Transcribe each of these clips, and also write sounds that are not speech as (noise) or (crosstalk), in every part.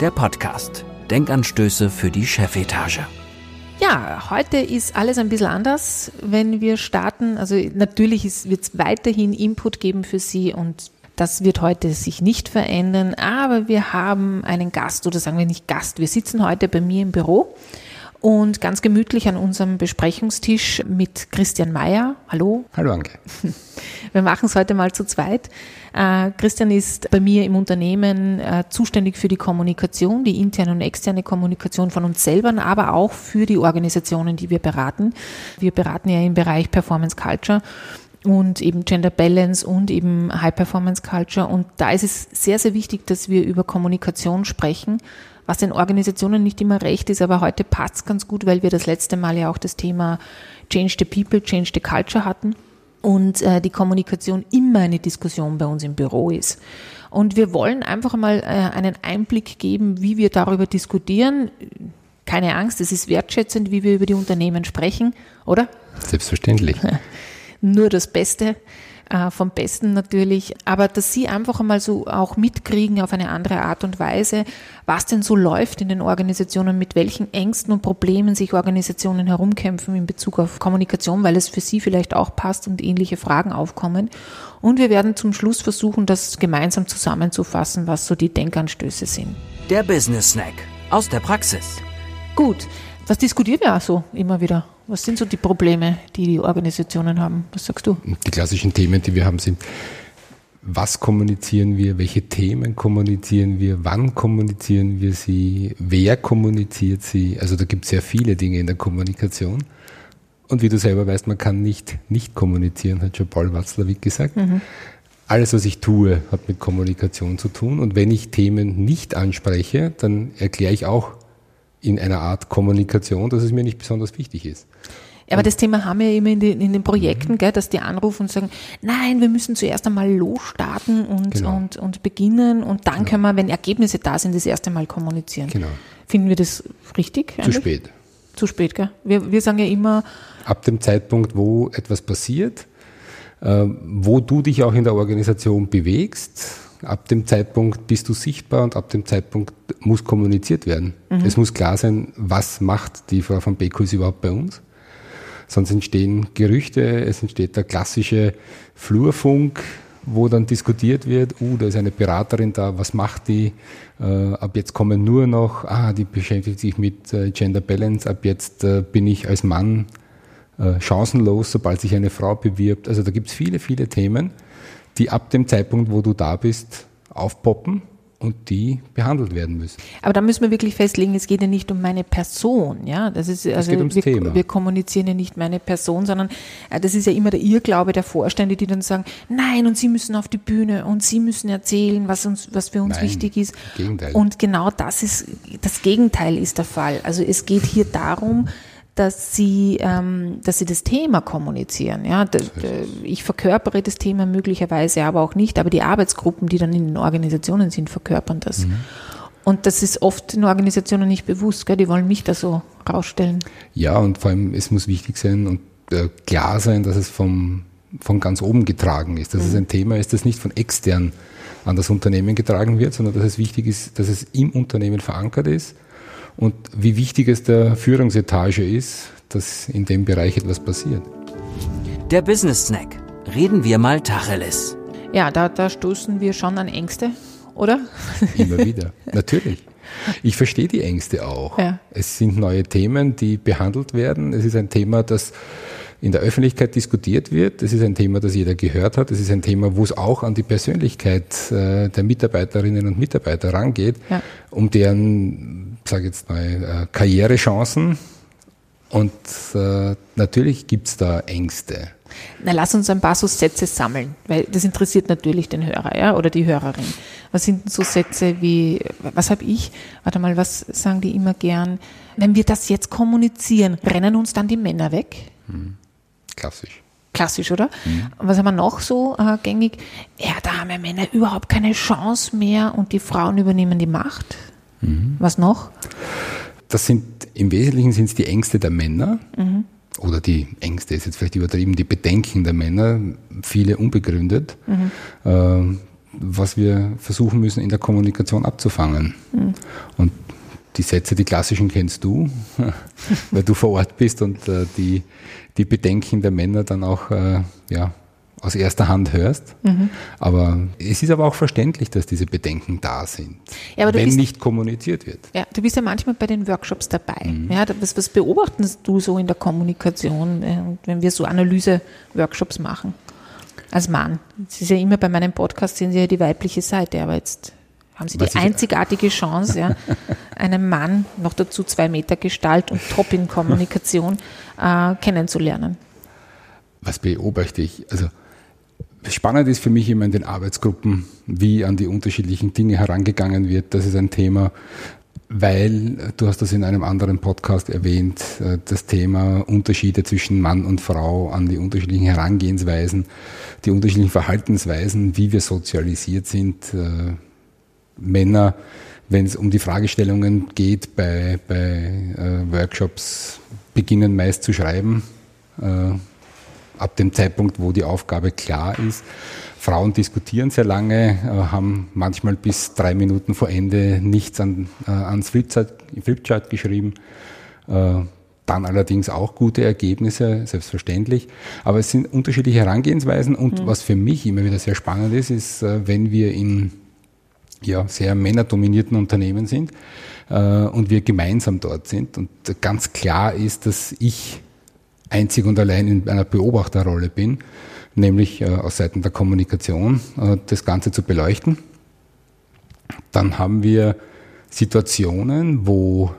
der Podcast. Denkanstöße für die Chefetage. Ja, heute ist alles ein bisschen anders, wenn wir starten. Also natürlich wird es weiterhin Input geben für Sie und das wird heute sich nicht verändern, aber wir haben einen Gast oder sagen wir nicht Gast. Wir sitzen heute bei mir im Büro und ganz gemütlich an unserem Besprechungstisch mit Christian Mayer. Hallo. Hallo Anke. (laughs) Wir machen es heute mal zu zweit. Äh, Christian ist bei mir im Unternehmen äh, zuständig für die Kommunikation, die interne und externe Kommunikation von uns selber, aber auch für die Organisationen, die wir beraten. Wir beraten ja im Bereich Performance Culture und eben Gender Balance und eben High Performance Culture. Und da ist es sehr, sehr wichtig, dass wir über Kommunikation sprechen was den Organisationen nicht immer recht ist, aber heute passt es ganz gut, weil wir das letzte Mal ja auch das Thema Change the People, Change the Culture hatten und äh, die Kommunikation immer eine Diskussion bei uns im Büro ist. Und wir wollen einfach mal äh, einen Einblick geben, wie wir darüber diskutieren. Keine Angst, es ist wertschätzend, wie wir über die Unternehmen sprechen, oder? Selbstverständlich. (laughs) Nur das Beste äh, vom Besten natürlich, aber dass Sie einfach einmal so auch mitkriegen auf eine andere Art und Weise, was denn so läuft in den Organisationen, mit welchen Ängsten und Problemen sich Organisationen herumkämpfen in Bezug auf Kommunikation, weil es für Sie vielleicht auch passt und ähnliche Fragen aufkommen. Und wir werden zum Schluss versuchen, das gemeinsam zusammenzufassen, was so die Denkanstöße sind. Der Business Snack aus der Praxis. Gut, was diskutieren wir auch so immer wieder? Was sind so die Probleme, die die Organisationen haben? Was sagst du? Die klassischen Themen, die wir haben, sind, was kommunizieren wir, welche Themen kommunizieren wir, wann kommunizieren wir sie, wer kommuniziert sie. Also da gibt es sehr viele Dinge in der Kommunikation. Und wie du selber weißt, man kann nicht nicht kommunizieren, hat schon Paul Watzlawick gesagt. Mhm. Alles, was ich tue, hat mit Kommunikation zu tun. Und wenn ich Themen nicht anspreche, dann erkläre ich auch in einer Art Kommunikation, dass es mir nicht besonders wichtig ist. Ja, aber das Thema haben wir immer in den, in den Projekten, mhm. gell, dass die anrufen und sagen, nein, wir müssen zuerst einmal losstarten und, genau. und, und beginnen und dann genau. können wir, wenn Ergebnisse da sind, das erste Mal kommunizieren. Genau. Finden wir das richtig? Eigentlich? Zu spät. Zu spät, gell? Wir, wir sagen ja immer. Ab dem Zeitpunkt, wo etwas passiert, äh, wo du dich auch in der Organisation bewegst, Ab dem Zeitpunkt bist du sichtbar und ab dem Zeitpunkt muss kommuniziert werden. Mhm. Es muss klar sein, was macht die Frau von Bekus überhaupt bei uns. Sonst entstehen Gerüchte, es entsteht der klassische Flurfunk, wo dann diskutiert wird, uh, da ist eine Beraterin da, was macht die? Äh, ab jetzt kommen nur noch, ah, die beschäftigt sich mit äh, Gender Balance, ab jetzt äh, bin ich als Mann äh, chancenlos, sobald sich eine Frau bewirbt. Also da gibt es viele, viele Themen die ab dem Zeitpunkt, wo du da bist, aufpoppen und die behandelt werden müssen. Aber da müssen wir wirklich festlegen, es geht ja nicht um meine Person, ja. Das ist also wir, Thema. wir kommunizieren ja nicht meine Person, sondern äh, das ist ja immer der Irrglaube der Vorstände, die dann sagen, nein, und sie müssen auf die Bühne und sie müssen erzählen, was uns, was für uns nein, wichtig ist. Gegenteil. Und genau das ist das Gegenteil ist der Fall. Also es geht hier darum, dass sie, ähm, dass sie das Thema kommunizieren. Ja, ich verkörpere das Thema möglicherweise, aber auch nicht. Aber die Arbeitsgruppen, die dann in den Organisationen sind, verkörpern das. Mhm. Und das ist oft in Organisationen nicht bewusst. Gell? Die wollen mich da so rausstellen. Ja, und vor allem es muss wichtig sein und äh, klar sein, dass es vom von ganz oben getragen ist, dass mhm. es ein Thema ist, das nicht von extern an das Unternehmen getragen wird, sondern dass es wichtig ist, dass es im Unternehmen verankert ist und wie wichtig es der Führungsetage ist, dass in dem Bereich etwas passiert. Der Business Snack. Reden wir mal Tacheles. Ja, da, da stoßen wir schon an Ängste, oder? Immer (laughs) wieder, natürlich. Ich verstehe die Ängste auch. Ja. Es sind neue Themen, die behandelt werden. Es ist ein Thema, das in der Öffentlichkeit diskutiert wird. Es ist ein Thema, das jeder gehört hat. Es ist ein Thema, wo es auch an die Persönlichkeit äh, der Mitarbeiterinnen und Mitarbeiter rangeht, ja. um deren, sage jetzt mal, äh, Karrierechancen. Und äh, natürlich gibt es da Ängste. Na, lass uns ein paar so Sätze sammeln, weil das interessiert natürlich den Hörer ja, oder die Hörerin. Was sind denn so Sätze wie, was habe ich, warte mal, was sagen die immer gern? Wenn wir das jetzt kommunizieren, rennen uns dann die Männer weg? Hm. Klassisch. Klassisch, oder? Mhm. Was haben wir noch so äh, gängig? Ja, da haben ja Männer überhaupt keine Chance mehr und die Frauen übernehmen die Macht. Mhm. Was noch? Das sind im Wesentlichen sind es die Ängste der Männer. Mhm oder die Ängste ist jetzt vielleicht übertrieben, die Bedenken der Männer, viele unbegründet, mhm. äh, was wir versuchen müssen in der Kommunikation abzufangen. Mhm. Und die Sätze, die klassischen kennst du, (laughs) weil du vor Ort bist und äh, die, die Bedenken der Männer dann auch äh, ja, aus erster Hand hörst. Mhm. Aber es ist aber auch verständlich, dass diese Bedenken da sind, ja, wenn bist, nicht kommuniziert wird. Ja, du bist ja manchmal bei den Workshops dabei. Mhm. Ja, was, was beobachtest du so in der Kommunikation, äh, wenn wir so Analyse-Workshops machen? Als Mann. Es ist ja immer bei meinem Podcast sehen Sie ja die weibliche Seite, aber jetzt haben Sie die einzigartige Chance, ja, (laughs) einen Mann, noch dazu zwei Meter Gestalt und top in Kommunikation, äh, kennenzulernen. Was beobachte ich? Also Spannend ist für mich immer in den Arbeitsgruppen, wie an die unterschiedlichen Dinge herangegangen wird. Das ist ein Thema, weil, du hast das in einem anderen Podcast erwähnt, äh, das Thema Unterschiede zwischen Mann und Frau an die unterschiedlichen Herangehensweisen, die unterschiedlichen Verhaltensweisen, wie wir sozialisiert sind. Äh, Männer, wenn es um die Fragestellungen geht, bei, bei äh, Workshops beginnen meist zu schreiben ab dem Zeitpunkt, wo die Aufgabe klar ist. Frauen diskutieren sehr lange, äh, haben manchmal bis drei Minuten vor Ende nichts an, äh, ans Flipchart, Flipchart geschrieben. Äh, dann allerdings auch gute Ergebnisse, selbstverständlich. Aber es sind unterschiedliche Herangehensweisen und mhm. was für mich immer wieder sehr spannend ist, ist, wenn wir in ja, sehr männerdominierten Unternehmen sind und wir gemeinsam dort sind und ganz klar ist, dass ich einzig und allein in einer Beobachterrolle bin, nämlich äh, aus Seiten der Kommunikation äh, das Ganze zu beleuchten. Dann haben wir Situationen, wo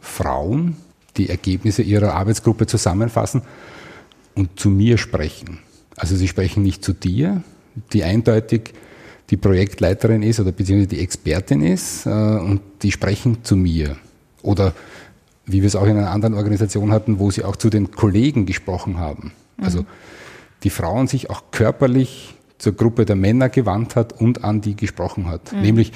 Frauen die Ergebnisse ihrer Arbeitsgruppe zusammenfassen und zu mir sprechen. Also sie sprechen nicht zu dir, die eindeutig die Projektleiterin ist oder beziehungsweise die Expertin ist, äh, und die sprechen zu mir. Oder wie wir es auch in einer anderen Organisation hatten, wo sie auch zu den Kollegen gesprochen haben. Also mhm. die Frauen sich auch körperlich zur Gruppe der Männer gewandt hat und an die gesprochen hat. Mhm. Nämlich,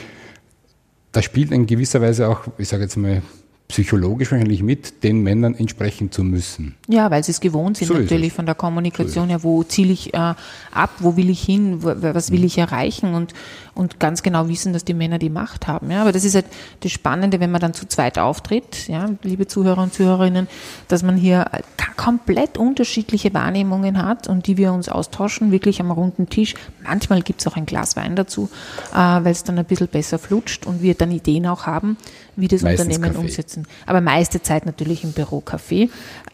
da spielt in gewisser Weise auch, ich sage jetzt mal, psychologisch wahrscheinlich mit, den Männern entsprechen zu müssen. Ja, weil sie es gewohnt sind so natürlich von der Kommunikation so her, wo ziele ich äh, ab, wo will ich hin, was will ich erreichen und, und ganz genau wissen, dass die Männer die Macht haben. Ja, aber das ist halt das Spannende, wenn man dann zu zweit auftritt, ja, liebe Zuhörer und Zuhörerinnen, dass man hier komplett unterschiedliche Wahrnehmungen hat und die wir uns austauschen, wirklich am runden Tisch. Manchmal gibt es auch ein Glas Wein dazu, äh, weil es dann ein bisschen besser flutscht und wir dann Ideen auch haben, wie das Meistens Unternehmen Kaffee. umsetzen. Aber meiste Zeit natürlich im Büro Kaffee.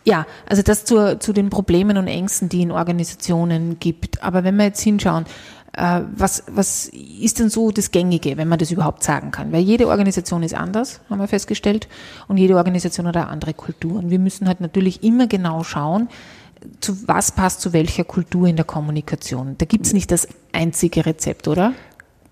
Ja, also das zu, zu den Problemen und Ängsten, die in Organisationen gibt. Aber wenn wir jetzt hinschauen, äh, was, was ist denn so das Gängige, wenn man das überhaupt sagen kann? Weil jede Organisation ist anders, haben wir festgestellt, und jede Organisation hat eine andere Kultur. Und wir müssen halt natürlich immer genau schauen, zu was passt zu welcher Kultur in der Kommunikation. Da gibt es nicht das einzige Rezept, oder?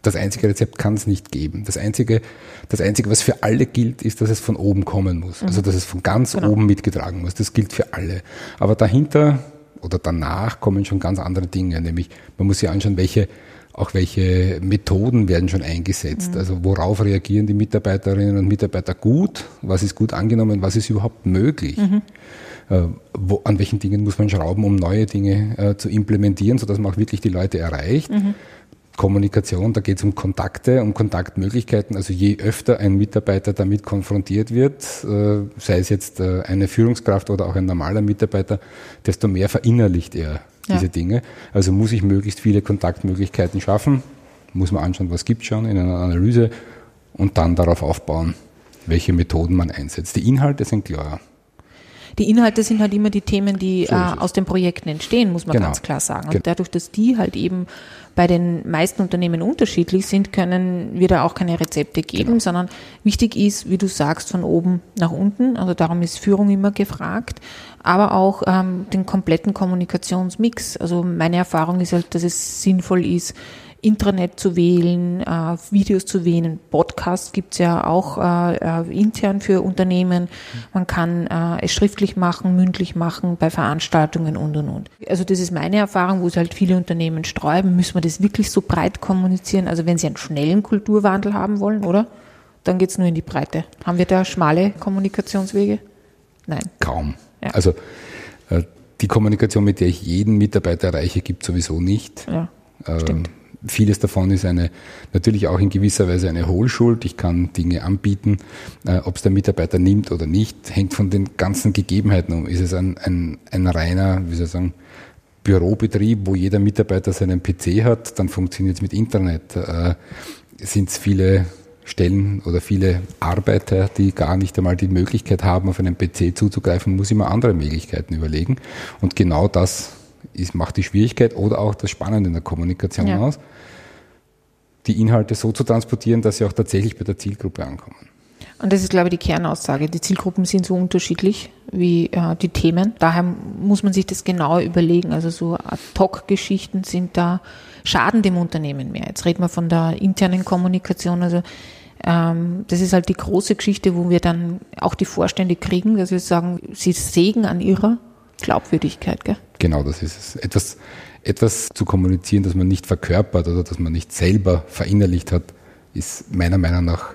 Das einzige Rezept kann es nicht geben. Das einzige, das einzige, was für alle gilt, ist, dass es von oben kommen muss. Also, mhm. Also, dass es von ganz genau. oben mitgetragen muss. Das gilt für alle. Aber dahinter oder danach kommen schon ganz andere Dinge. Nämlich, man muss sich anschauen, welche, auch welche Methoden werden schon eingesetzt. Mhm. Also, worauf reagieren die Mitarbeiterinnen und Mitarbeiter gut? Was ist gut angenommen? Was ist überhaupt möglich? Mhm. Äh, wo, an welchen Dingen muss man schrauben, um neue Dinge äh, zu implementieren, sodass man auch wirklich die Leute erreicht? Mhm. Kommunikation, da geht es um Kontakte, um Kontaktmöglichkeiten. Also je öfter ein Mitarbeiter damit konfrontiert wird, äh, sei es jetzt äh, eine Führungskraft oder auch ein normaler Mitarbeiter, desto mehr verinnerlicht er ja. diese Dinge. Also muss ich möglichst viele Kontaktmöglichkeiten schaffen, muss man anschauen, was gibt schon in einer Analyse und dann darauf aufbauen, welche Methoden man einsetzt. Die Inhalte sind klar. Die Inhalte sind halt immer die Themen, die So äh, aus den Projekten entstehen, muss man Genau. ganz klar sagen. Und dadurch, dass die halt eben bei den meisten Unternehmen unterschiedlich sind, können wir da auch keine Rezepte geben, Genau. sondern wichtig ist, wie du sagst, von oben nach unten. Also darum ist Führung immer gefragt, aber auch ähm, den kompletten Kommunikationsmix. Also meine Erfahrung ist halt, dass es sinnvoll ist, Intranet zu wählen, äh, Videos zu wählen, Podcasts gibt's ja auch äh, äh, intern für Unternehmen. Man kann äh, es schriftlich machen, mündlich machen, bei Veranstaltungen und und und. Also das ist meine Erfahrung, wo es halt viele Unternehmen sträuben, müssen wir das wirklich so breit kommunizieren. Also wenn sie einen schnellen Kulturwandel haben wollen, oder? Dann geht's nur in die Breite. Haben wir da schmale Kommunikationswege? Nein. Kaum. Ja. Also die Kommunikation, mit der ich jeden Mitarbeiter erreiche, gibt sowieso nicht. Ja, Ähm, stimmt. Vieles davon ist eine natürlich auch in gewisser Weise eine Hohlschuld. Ich kann Dinge anbieten, äh, ob es der Mitarbeiter nimmt oder nicht, hängt von den ganzen Gegebenheiten um. Ist es ein, ein, ein reiner, wie soll ich sagen, Bürobetrieb, wo jeder Mitarbeiter seinen PC hat, dann funktioniert es mit Internet. Äh, Sind es viele Stellen oder viele Arbeiter, die gar nicht einmal die Möglichkeit haben, auf einen PC zuzugreifen, muss ich mir andere Möglichkeiten überlegen. Und genau das ist, macht die Schwierigkeit oder auch das Spannende in der Kommunikation Ja. aus, die Inhalte so zu transportieren, dass sie auch tatsächlich bei der Zielgruppe ankommen. Und das ist, glaube ich, die Kernaussage. Die Zielgruppen sind so unterschiedlich wie äh, die Themen. Daher muss man sich das genauer überlegen. Also so Ad-Hoc-Geschichten sind da, schaden dem Unternehmen mehr. Jetzt reden wir von der internen Kommunikation. Also ähm, das ist halt die große Geschichte, wo wir dann auch die Vorstände kriegen, dass wir sagen, sie sägen an ihrer Glaubwürdigkeit. Gell? Genau, das ist es. Etwas, etwas zu kommunizieren, das man nicht verkörpert oder das man nicht selber verinnerlicht hat, ist meiner Meinung nach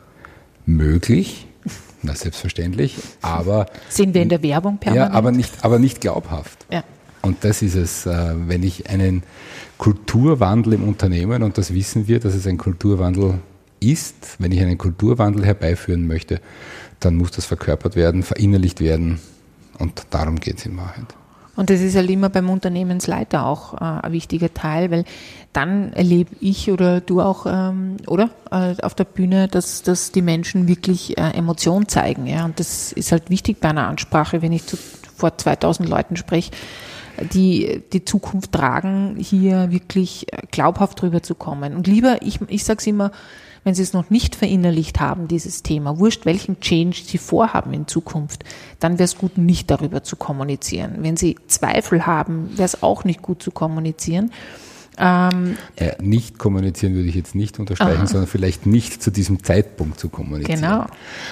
möglich. (laughs) Na, selbstverständlich. Aber, Sehen wir in der Werbung permanent. ja, aber, nicht, aber nicht glaubhaft. Ja. Und das ist es, äh, wenn ich einen Kulturwandel im Unternehmen, und das wissen wir, dass es ein Kulturwandel ist, wenn ich einen Kulturwandel herbeiführen möchte, dann muss das verkörpert werden, verinnerlicht werden. Und darum geht es in Wahrheit. Und das ist halt immer beim Unternehmensleiter auch äh, ein wichtiger Teil, weil dann erlebe ich oder du auch, ähm, oder, äh, auf der Bühne, dass, dass die Menschen wirklich äh, Emotion zeigen. Ja? Und das ist halt wichtig bei einer Ansprache, wenn ich zu, vor 2000 Leuten spreche, die die Zukunft tragen, hier wirklich äh, glaubhaft drüber zu kommen. Und lieber, ich, ich sage es immer, wenn Sie es noch nicht verinnerlicht haben, dieses Thema, wurscht welchen Change Sie vorhaben in Zukunft, dann wäre es gut, nicht darüber zu kommunizieren. Wenn Sie Zweifel haben, wäre es auch nicht gut zu kommunizieren. Ähm, Ja, nicht kommunizieren würde ich jetzt nicht unterstreichen, Aha. sondern vielleicht nicht zu diesem Zeitpunkt zu kommunizieren. Genau.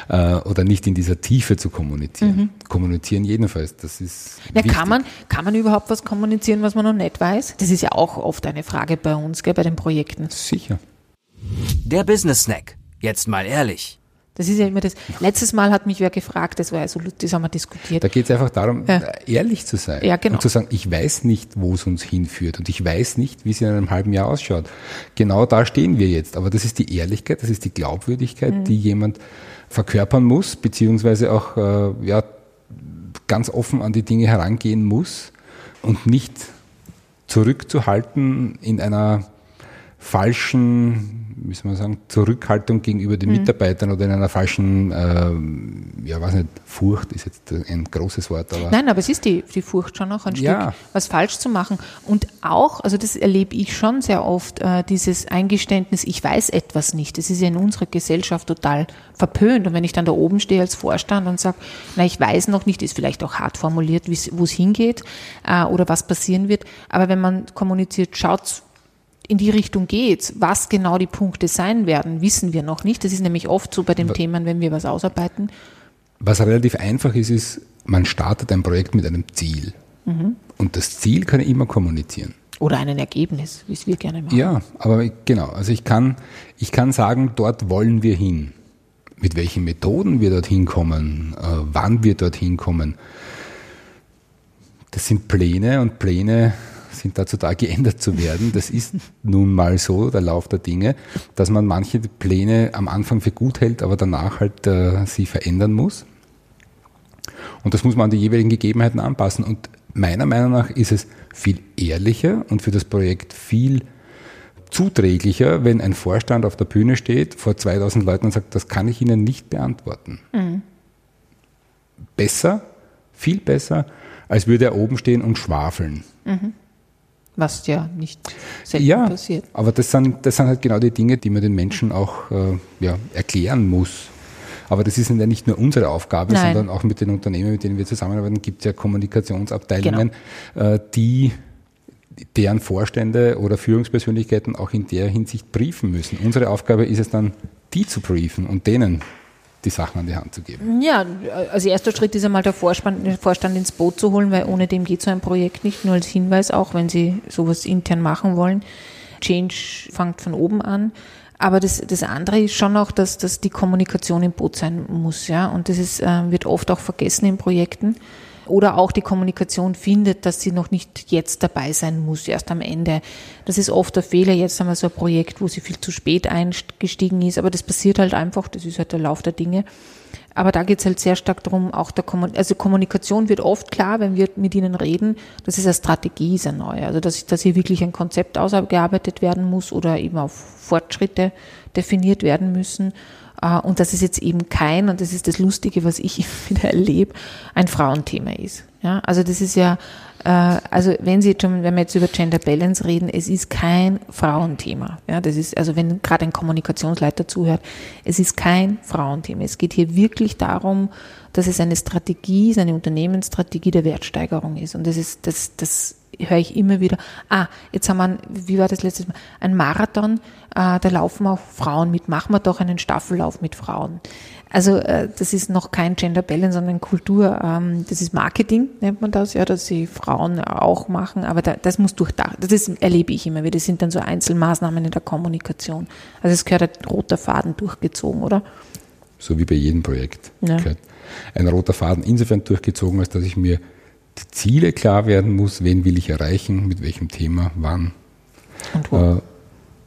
Äh, oder nicht in dieser Tiefe zu kommunizieren. Kommunizieren jedenfalls, das ist. ja, wichtig. kann, man, kann man überhaupt was kommunizieren, was man noch nicht weiß? Das ist ja auch oft eine Frage bei uns, gell, bei den Projekten. Sicher. Der Business Snack. Jetzt mal ehrlich. Das ist ja immer das. Letztes Mal hat mich wer gefragt, das war ja so das haben wir diskutiert. Da geht es einfach darum, Ja. ehrlich zu sein. Ja, genau. Und zu sagen, ich weiß nicht, wo es uns hinführt und ich weiß nicht, wie es in einem halben Jahr ausschaut. Genau da stehen wir jetzt. Aber das ist die Ehrlichkeit, das ist die Glaubwürdigkeit, Mhm. die jemand verkörpern muss, beziehungsweise auch äh, ja, ganz offen an die Dinge herangehen muss und nicht zurückzuhalten in einer falschen, wie soll man sagen, Zurückhaltung gegenüber Mhm. den Mitarbeitern oder in einer falschen, ähm, ja, weiß nicht, Furcht ist jetzt ein großes Wort, aber Nein, aber es ist die, die Furcht schon auch ein Ja. Stück, was falsch zu machen. Und auch, also das erlebe ich schon sehr oft, äh, dieses Eingeständnis, ich weiß etwas nicht. Das ist ja in unserer Gesellschaft total verpönt. Und wenn ich dann da oben stehe als Vorstand und sage, na, ich weiß noch nicht, ist vielleicht auch hart formuliert, wo es hingeht äh, oder was passieren wird. Aber wenn man kommuniziert, schaut in die Richtung geht, was genau die Punkte sein werden, wissen wir noch nicht. Das ist nämlich oft so bei den Themen, wenn wir was ausarbeiten. was relativ einfach ist, ist, man startet ein Projekt mit einem Ziel. Mhm. Und das Ziel kann ich immer kommunizieren. Oder ein Ergebnis, wie es wir gerne machen. Ja, aber ich- genau. Also ich kann, ich kann sagen, dort wollen wir hin. Mit welchen Methoden wir dorthin kommen, äh, wann wir dorthin kommen. Das sind Pläne und Pläne sind dazu da, geändert zu werden. Das ist nun mal so, der Lauf der Dinge, dass man manche Pläne am Anfang für gut hält, aber danach halt äh, sie verändern muss. Und das muss man an die jeweiligen Gegebenheiten anpassen. Und meiner Meinung nach ist es viel ehrlicher und für das Projekt viel zuträglicher, wenn ein Vorstand auf der Bühne steht vor 2000 Leuten und sagt, das kann ich Ihnen nicht beantworten. Besser viel besser, als würde er oben stehen und schwafeln. Mhm. Was ja nicht selten ja, passiert. Aber das sind, das sind halt genau die Dinge, die man den Menschen auch äh, ja, erklären muss. Aber das ist ja nicht nur unsere Aufgabe, Nein. sondern auch mit den Unternehmen, mit denen wir zusammenarbeiten, gibt es ja Kommunikationsabteilungen, genau. äh, die deren Vorstände oder Führungspersönlichkeiten auch in der Hinsicht briefen müssen. Unsere Aufgabe ist es dann, die zu briefen und denen die Sachen an die Hand zu geben. Ja, also erster Schritt ist einmal der Vorstand, den Vorstand ins Boot zu holen, weil ohne dem geht so ein Projekt nicht. Nur als Hinweis auch, wenn Sie sowas intern machen wollen. Change fängt von oben an. Aber das, das andere ist schon auch, dass, dass die Kommunikation im Boot sein muss, ja. Und das ist, äh, wird oft auch vergessen in Projekten. Oder auch die Kommunikation findet, dass sie noch nicht jetzt dabei sein muss, erst am Ende. Das ist oft der Fehler. Jetzt haben wir so ein Projekt, wo sie viel zu spät eingestiegen ist, aber das passiert halt einfach, das ist halt der Lauf der Dinge. Aber da geht es halt sehr stark darum, auch der Kommunikation, also Kommunikation wird oft klar, wenn wir mit ihnen reden, das ist eine Strategie, ist eine neue. Also dass, dass hier wirklich ein Konzept ausgearbeitet werden muss oder eben auf Fortschritte definiert werden müssen. Äh, und dass es jetzt eben kein, und das ist das Lustige, was ich (laughs) wieder erlebe, ein Frauenthema ist. Ja, also das ist ja, äh, also wenn Sie jetzt schon, wenn wir jetzt über Gender Balance reden, es ist kein Frauenthema. Ja, das ist, also wenn gerade ein Kommunikationsleiter zuhört, es ist kein Frauenthema. Es geht hier wirklich darum, dass es eine Strategie, eine Unternehmensstrategie der Wertsteigerung ist. Und das ist, das, das höre ich immer wieder, ah, jetzt haben wir, ein, wie war das letztes Mal, ein Marathon, äh, da laufen auch Frauen mit, machen wir doch einen Staffellauf mit Frauen. Also äh, das ist noch kein Gender Balance, sondern Kultur, ähm, das ist Marketing, nennt man das, ja, dass sie Frauen auch machen, aber da, das muss durchdacht, das ist, erlebe ich immer wieder, das sind dann so Einzelmaßnahmen in der Kommunikation. Also es gehört ein roter Faden durchgezogen, oder? So wie bei jedem Projekt. Ja. Ein roter Faden insofern durchgezogen, als dass ich mir die Ziele klar werden muss, wen will ich erreichen, mit welchem Thema, wann. Und wo. Äh,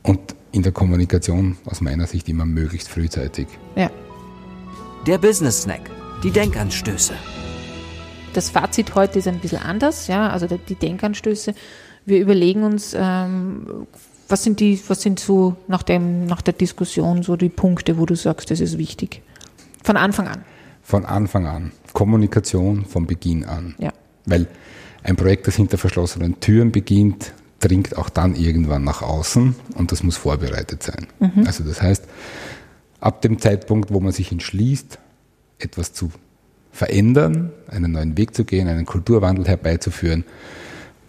und in der Kommunikation aus meiner Sicht immer möglichst frühzeitig. Ja. Der Business Snack, die Denkanstöße. Das Fazit heute ist ein bisschen anders, ja, also die Denkanstöße. Wir überlegen uns, ähm, was sind die, was sind so nach dem, nach der Diskussion so die Punkte, wo du sagst, das ist wichtig? Von Anfang an. Von Anfang an. Kommunikation von Beginn an. Ja. Weil ein Projekt, das hinter verschlossenen Türen beginnt, dringt auch dann irgendwann nach außen und das muss vorbereitet sein. Mhm. Also das heißt, ab dem Zeitpunkt, wo man sich entschließt, etwas zu verändern, einen neuen Weg zu gehen, einen Kulturwandel herbeizuführen,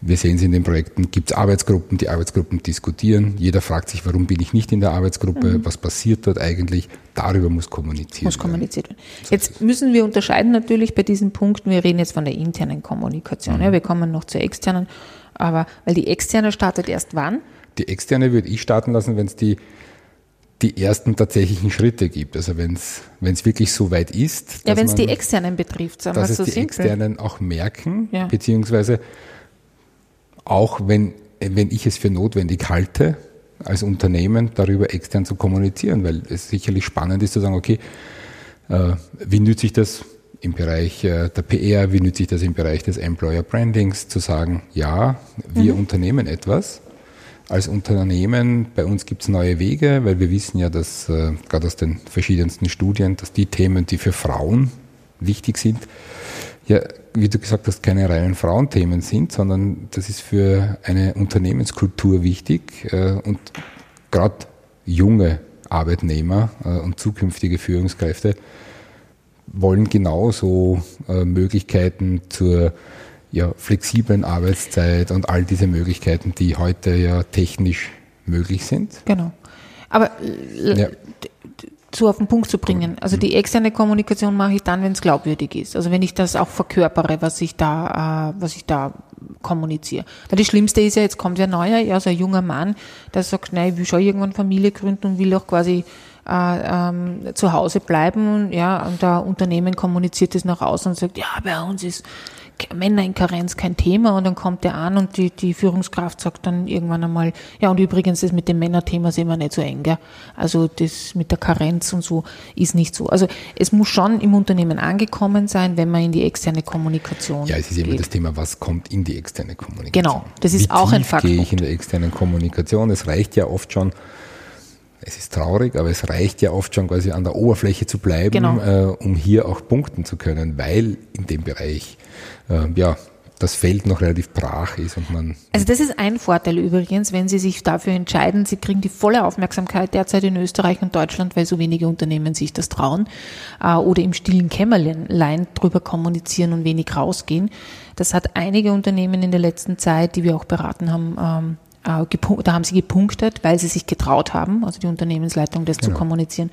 wir sehen es in den Projekten, gibt es Arbeitsgruppen, die Arbeitsgruppen diskutieren. Jeder fragt sich, warum bin ich nicht in der Arbeitsgruppe, mhm. was passiert dort eigentlich. Darüber muss kommuniziert muss werden. kommuniziert werden. Jetzt müssen wir unterscheiden natürlich bei diesen Punkten, wir reden jetzt von der internen Kommunikation, mhm. ja, wir kommen noch zur externen, aber weil die externe startet erst wann? Die externe würde ich starten lassen, wenn es die, die ersten tatsächlichen Schritte gibt. Also wenn es wirklich so weit ist. Ja, wenn es die externen betrifft, sagen wir so die simpel. externen auch merken, ja. beziehungsweise auch wenn, wenn ich es für notwendig halte, als Unternehmen darüber extern zu kommunizieren, weil es sicherlich spannend ist zu sagen, okay, äh, wie nütze ich das im Bereich äh, der PR, wie nütze ich das im Bereich des Employer Brandings, zu sagen, ja, wir mhm. unternehmen etwas. Als Unternehmen, bei uns gibt es neue Wege, weil wir wissen ja, dass äh, gerade aus den verschiedensten Studien, dass die Themen, die für Frauen wichtig sind, ja, wie du gesagt hast, keine reinen Frauenthemen sind, sondern das ist für eine Unternehmenskultur wichtig äh, und gerade junge Arbeitnehmer äh, und zukünftige Führungskräfte wollen genauso äh, Möglichkeiten zur ja, flexiblen Arbeitszeit und all diese Möglichkeiten, die heute ja technisch möglich sind. Genau. Aber ja so auf den Punkt zu bringen. Also die externe Kommunikation mache ich dann, wenn es glaubwürdig ist. Also wenn ich das auch verkörpere, was ich da, äh, was ich da kommuniziere. Weil das Schlimmste ist ja, jetzt kommt ja neuer, ja, so ein junger Mann, der sagt, nein, ich will schon irgendwann Familie gründen und will auch quasi äh, ähm, zu Hause bleiben, ja, und der Unternehmen kommuniziert das nach außen und sagt, ja, bei uns ist Männer in Karenz kein Thema und dann kommt der an und die, die Führungskraft sagt dann irgendwann einmal, ja und übrigens das mit dem Männerthema sind wir nicht so eng, gell? also das mit der Karenz und so ist nicht so. Also es muss schon im Unternehmen angekommen sein, wenn man in die externe Kommunikation Ja, es ist immer das Thema, was kommt in die externe Kommunikation. Genau, das ist Wie auch ein Faktor. gehe ich in der externen Kommunikation? Es reicht ja oft schon, es ist traurig, aber es reicht ja oft schon quasi an der Oberfläche zu bleiben, Genau. äh, um hier auch punkten zu können, weil in dem Bereich äh, ja das Feld noch relativ brach ist und man Also das ist ein Vorteil übrigens, wenn Sie sich dafür entscheiden, Sie kriegen die volle Aufmerksamkeit derzeit in Österreich und Deutschland, weil so wenige Unternehmen sich das trauen äh, oder im stillen Kämmerlein drüber kommunizieren und wenig rausgehen. Das hat einige Unternehmen in der letzten Zeit, die wir auch beraten haben, ähm, äh, da haben sie gepunktet, weil sie sich getraut haben, also die Unternehmensleitung, das zu Genau. kommunizieren.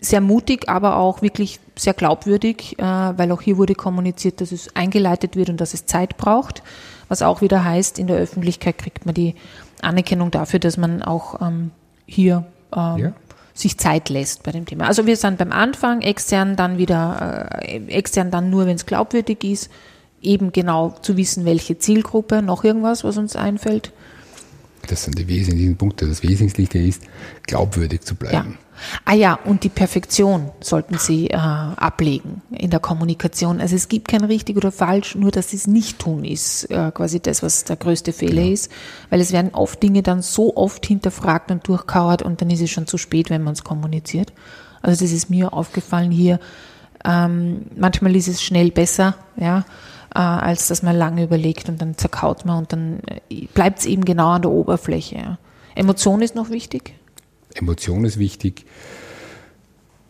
Sehr mutig, aber auch wirklich sehr glaubwürdig, äh, weil auch hier wurde kommuniziert, dass es eingeleitet wird und dass es Zeit braucht. Was auch wieder heißt, in der Öffentlichkeit kriegt man die Anerkennung dafür, dass man auch ähm, hier ähm, Ja. sich Zeit lässt bei dem Thema. Also wir sind beim Anfang, extern dann wieder, äh, extern dann nur, wenn es glaubwürdig ist, eben genau zu wissen, welche Zielgruppe, noch irgendwas, was uns einfällt. Das sind die wesentlichen Punkte. Das Wesentliche ist, glaubwürdig zu Ja. bleiben. Ah ja, und die Perfektion sollten Sie äh, ablegen in der Kommunikation. Also es gibt kein richtig oder falsch, nur dass Sie es nicht tun, ist äh, quasi das, was der größte Fehler ist. Weil es werden oft Dinge dann so oft hinterfragt und durchkauert und dann ist es schon zu spät, wenn man es kommuniziert. Also das ist mir aufgefallen hier. Ähm, manchmal ist es schnell besser, ja, äh, als dass man lange überlegt und dann zerkaut man und dann bleibt es eben genau an der Oberfläche. Ja. Emotion ist noch wichtig. Emotion ist wichtig.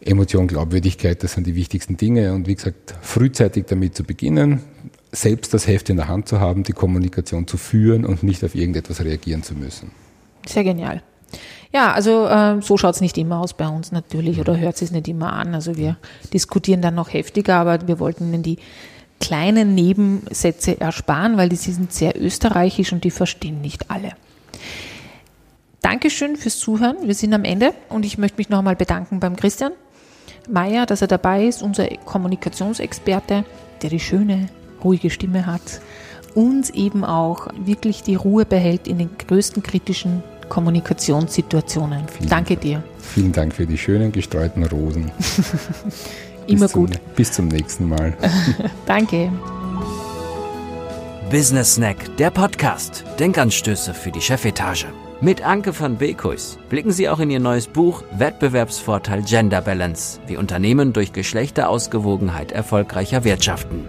Emotion, Glaubwürdigkeit, das sind die wichtigsten Dinge. Und wie gesagt, frühzeitig damit zu beginnen, selbst das Heft in der Hand zu haben, die Kommunikation zu führen und nicht auf irgendetwas reagieren zu müssen. Sehr genial. Ja, also äh, so schaut's nicht immer aus bei uns natürlich oder hört es nicht immer an. Also wir diskutieren dann noch heftiger, aber wir wollten Ihnen die kleinen Nebensätze ersparen, weil die sind sehr österreichisch und die verstehen nicht alle. Dankeschön fürs Zuhören. Wir sind am Ende und ich möchte mich noch einmal bedanken beim Christian Mayer, dass er dabei ist, unser Kommunikationsexperte, der die schöne, ruhige Stimme hat und eben auch wirklich die Ruhe behält in den größten kritischen Kommunikationssituationen. Vielen Danke dir. Vielen Dank für die schönen gestreuten Rosen. (laughs) Immer bis zum, gut. Bis zum nächsten Mal. (laughs) Danke. Business Snack, der Podcast. Denkanstöße für die Chefetage. Mit Anke van Beekhuis blicken Sie auch in Ihr neues Buch Wettbewerbsvorteil Gender Balance, wie Unternehmen durch Geschlechterausgewogenheit erfolgreicher wirtschaften.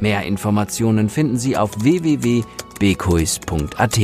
Mehr Informationen finden Sie auf www.beekhuis.at.